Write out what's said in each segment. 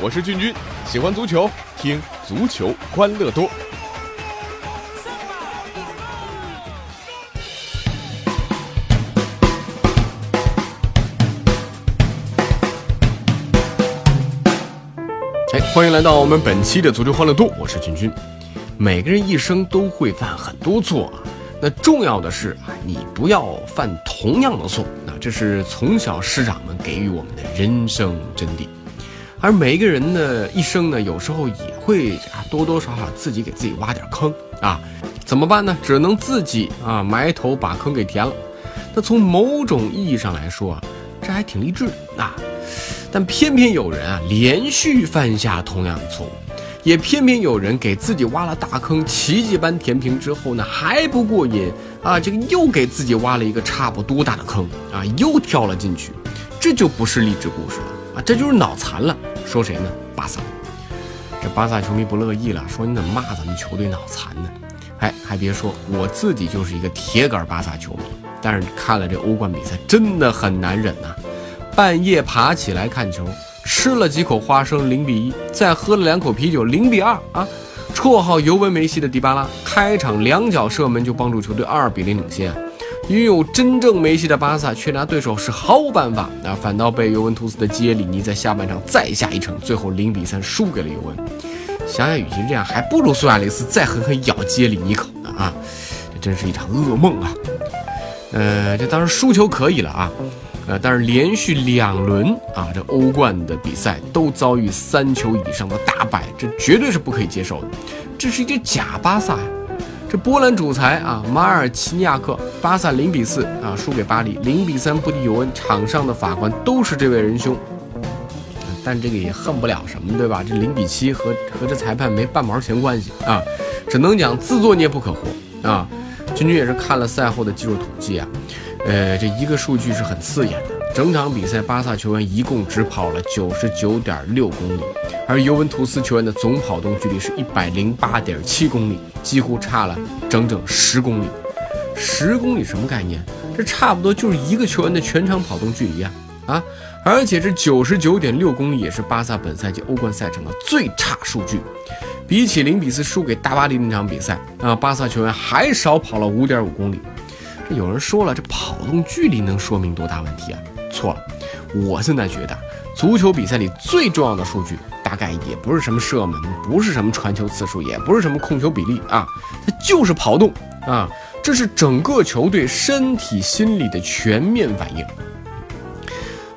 我是俊君，喜欢足球，听足球欢乐多。哎，欢迎来到我们本期的足球欢乐多，我是俊君。每个人一生都会犯很多错啊，那重要的是啊，你不要犯同样的错。那这是从小师长们给予我们的人生真谛。而每一个人呢，一生呢，有时候也会啊，多多少少自己给自己挖点坑啊，怎么办呢？只能自己啊埋头把坑给填了。那从某种意义上来说啊，这还挺励志啊。但偏偏有人啊，连续犯下同样的错误，也偏偏有人给自己挖了大坑，奇迹般填平之后呢，还不过瘾啊，这个又给自己挖了一个差不多大的坑啊，又跳了进去，这就不是励志故事了啊，这就是脑残了。说谁呢？巴萨。这巴萨球迷不乐意了，说你怎么骂咱们球队脑残呢？哎，还别说，我自己就是一个铁杆巴萨球迷，但是看了这欧冠比赛，真的很难忍呐。半夜爬起来看球，吃了几口花生，零比一；再喝了两口啤酒，零比二啊！绰号尤文梅西的迪巴拉，开场两脚射门就帮助球队二比零领先。拥有真正梅西的巴萨却拿对手是毫无办法啊，反倒被尤文图斯的基耶里尼在下半场再下一城，最后零比三输给了尤文。想想，与其这样，还不如苏亚雷斯再狠狠咬基耶里尼一口呢啊！这真是一场噩梦啊！呃，这当然输球可以了啊。呃，但是连续两轮啊，这欧冠的比赛都遭遇三球以上的大败，这绝对是不可以接受的。这是一支假巴萨呀！这波兰主裁啊，马尔奇尼亚克，巴萨零比四啊输给巴黎，零比三不敌尤文，场上的法官都是这位仁兄。但这个也恨不了什么，对吧？这零比七和和这裁判没半毛钱关系啊，只能讲自作孽不可活啊。君君也是看了赛后的技术统计啊。呃，这一个数据是很刺眼的。整场比赛，巴萨球员一共只跑了九十九点六公里，而尤文图斯球员的总跑动距离是一百零八点七公里，几乎差了整整十公里。十公里什么概念？这差不多就是一个球员的全场跑动距离啊！啊，而且这九十九点六公里也是巴萨本赛季欧冠赛程的最差数据。比起零比四输给大巴黎那场比赛啊，巴萨球员还少跑了五点五公里。有人说了，这跑动距离能说明多大问题啊？错了，我现在觉得，足球比赛里最重要的数据，大概也不是什么射门，不是什么传球次数，也不是什么控球比例啊，它就是跑动啊！这是整个球队身体、心理的全面反应。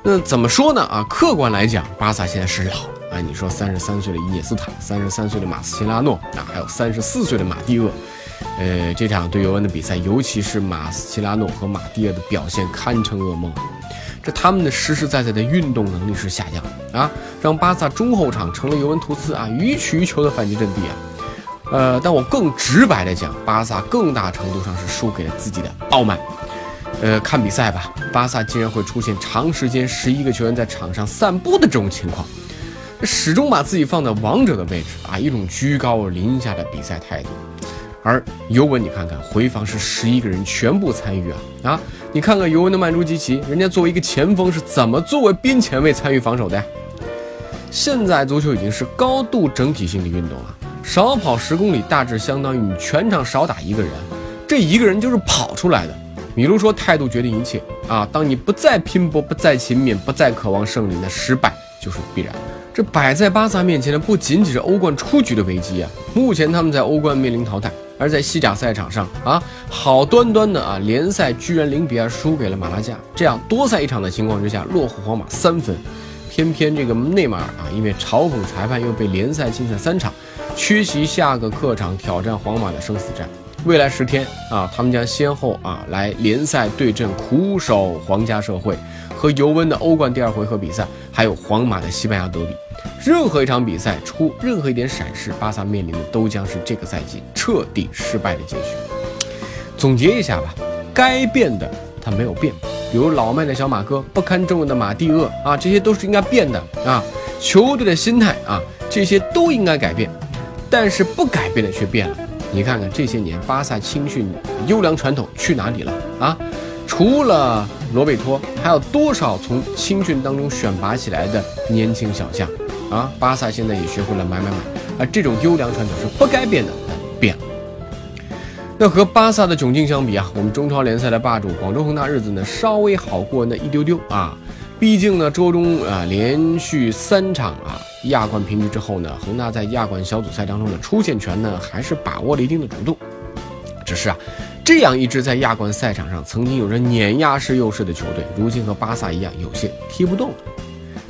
那怎么说呢？啊，客观来讲，巴萨现在是老啊。你说三十三岁的伊涅斯塔，三十三岁的马斯切拉诺啊，还有三十四岁的马蒂厄。呃，这场对尤文的比赛，尤其是马斯切拉诺和马蒂尔的表现堪称噩梦。这他们的实实在在的运动能力是下降啊，让巴萨中后场成了尤文图斯啊予取予求的反击阵地啊。呃，但我更直白的讲，巴萨更大程度上是输给了自己的傲慢。呃，看比赛吧，巴萨竟然会出现长时间十一个球员在场上散步的这种情况，始终把自己放在王者的位置啊，一种居高临下的比赛态度。而尤文，你看看回防是十一个人全部参与啊啊！你看看尤文的曼朱基奇，人家作为一个前锋是怎么作为边前卫参与防守的呀？现在足球已经是高度整体性的运动了，少跑十公里大致相当于你全场少打一个人，这一个人就是跑出来的。比如说态度决定一切啊！当你不再拼搏，不再勤勉，不再渴望胜利，那失败就是必然。这摆在巴萨面前的不仅仅是欧冠出局的危机啊！目前他们在欧冠面临淘汰。而在西甲赛场上啊，好端端的啊，联赛居然零比二输给了马拉加，这样多赛一场的情况之下，落后皇马三分。偏偏这个内马尔啊，因为嘲讽裁判，又被联赛禁赛三场，缺席下个客场挑战皇马的生死战。未来十天啊，他们将先后啊来联赛对阵苦守皇家社会和尤文的欧冠第二回合比赛，还有皇马的西班牙德比。任何一场比赛出任何一点闪失，巴萨面临的都将是这个赛季彻底失败的结局。总结一下吧，该变的他没有变，比如老迈的小马哥、不堪重任的马蒂厄啊，这些都是应该变的啊。球队的心态啊，这些都应该改变，但是不改变的却变了。你看看这些年巴萨青训优良传统去哪里了啊？除了罗贝托，还有多少从青训当中选拔起来的年轻小将啊？巴萨现在也学会了买买买，啊这种优良传统是不该变的，变了。那和巴萨的窘境相比啊，我们中超联赛的霸主广州恒大日子呢稍微好过那一丢丢啊。毕竟呢，周中啊连续三场啊亚冠平局之后呢，恒大在亚冠小组赛当中的出线权呢还是把握了一定的主动。只是啊，这样一支在亚冠赛场上曾经有着碾压式优势的球队，如今和巴萨一样有些踢不动了。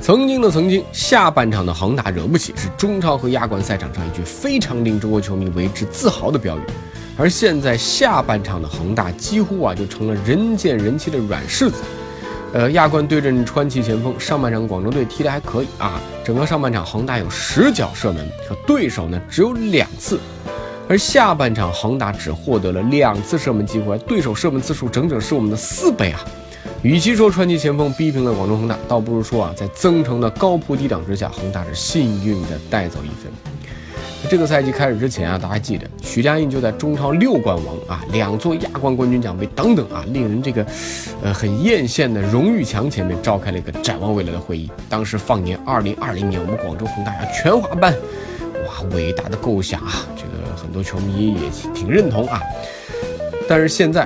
曾经的曾经，下半场的恒大惹不起，是中超和亚冠赛场上一句非常令中国球迷为之自豪的标语。而现在下半场的恒大几乎啊就成了人见人欺的软柿子。呃，亚冠对阵川崎前锋，上半场广州队踢得还可以啊，整个上半场恒大有十脚射门，可对手呢只有两次。而下半场恒大只获得了两次射门机会，对手射门次数整整是我们的四倍啊！与其说传奇前锋逼平了广州恒大，倒不如说啊，在曾诚的高扑低挡之下，恒大是幸运的带走一分。这个赛季开始之前啊，大家记得许家印就在中超六冠王啊、两座亚冠冠军奖杯等等啊，令人这个呃很艳羡的荣誉墙前面召开了一个展望未来的会议。当时放眼二零二零年，我们广州恒大要全华班，哇，伟大的构想啊！这个很多球迷也挺认同啊。但是现在。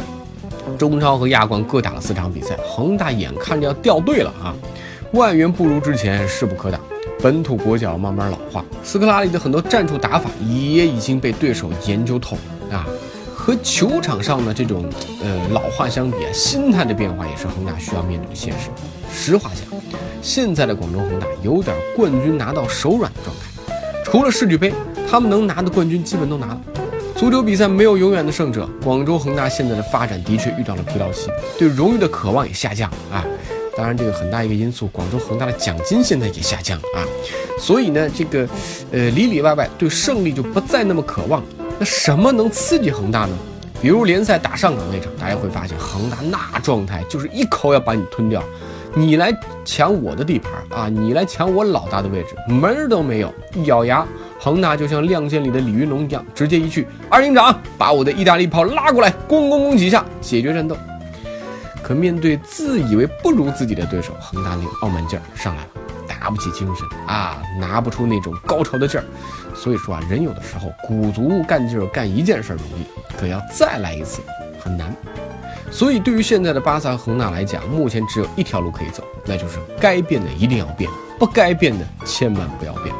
中超和亚冠各打了四场比赛，恒大眼看着要掉队了啊！外援不如之前，势不可挡。本土国脚慢慢老化，斯科拉里的很多战术打法也已经被对手研究透啊。和球场上的这种呃老化相比啊，心态的变化也是恒大需要面对的现实。实话讲，现在的广州恒大有点冠军拿到手软的状态，除了世俱杯，他们能拿的冠军基本都拿了。足球比赛没有永远的胜者，广州恒大现在的发展的确遇到了疲劳期，对荣誉的渴望也下降啊。当然，这个很大一个因素，广州恒大的奖金现在也下降了啊。所以呢，这个呃里里外外对胜利就不再那么渴望。那什么能刺激恒大呢？比如联赛打上港那场，大家会发现恒大那状态就是一口要把你吞掉，你来抢我的地盘啊，你来抢我老大的位置，门儿都没有，一咬牙。恒大就像《亮剑》里的李云龙一样，直接一句“二营长，把我的意大利炮拉过来，咣咣咣几下，解决战斗。”可面对自以为不如自己的对手，恒大那个傲慢劲儿上来了，打不起精神啊，拿不出那种高潮的劲儿。所以说啊，人有的时候鼓足干劲儿干一件事容易，可要再来一次很难。所以对于现在的巴萨和恒大来讲，目前只有一条路可以走，那就是该变的一定要变，不该变的千万不要变。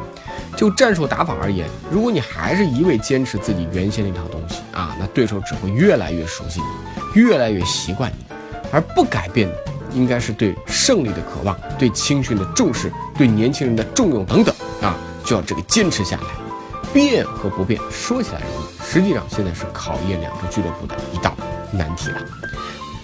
就战术打法而言，如果你还是一味坚持自己原先那套东西啊，那对手只会越来越熟悉你，越来越习惯你，而不改变的，应该是对胜利的渴望，对青训的重视，对年轻人的重用等等啊，就要这个坚持下来。变和不变说起来容易，实际上现在是考验两个俱乐部的一道难题了。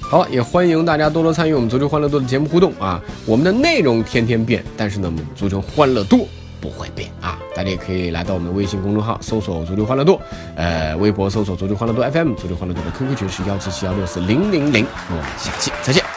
好了，也欢迎大家多多参与我们足球欢乐多的节目互动啊，我们的内容天天变，但是呢，我们足球欢乐多。不会变！大家也可以来到我们的微信公众号搜索“足球欢乐多”，呃，微博搜索“足球欢乐多 FM”，足球欢乐多的 QQ 群是幺七七幺六四零零零。我们下期再见。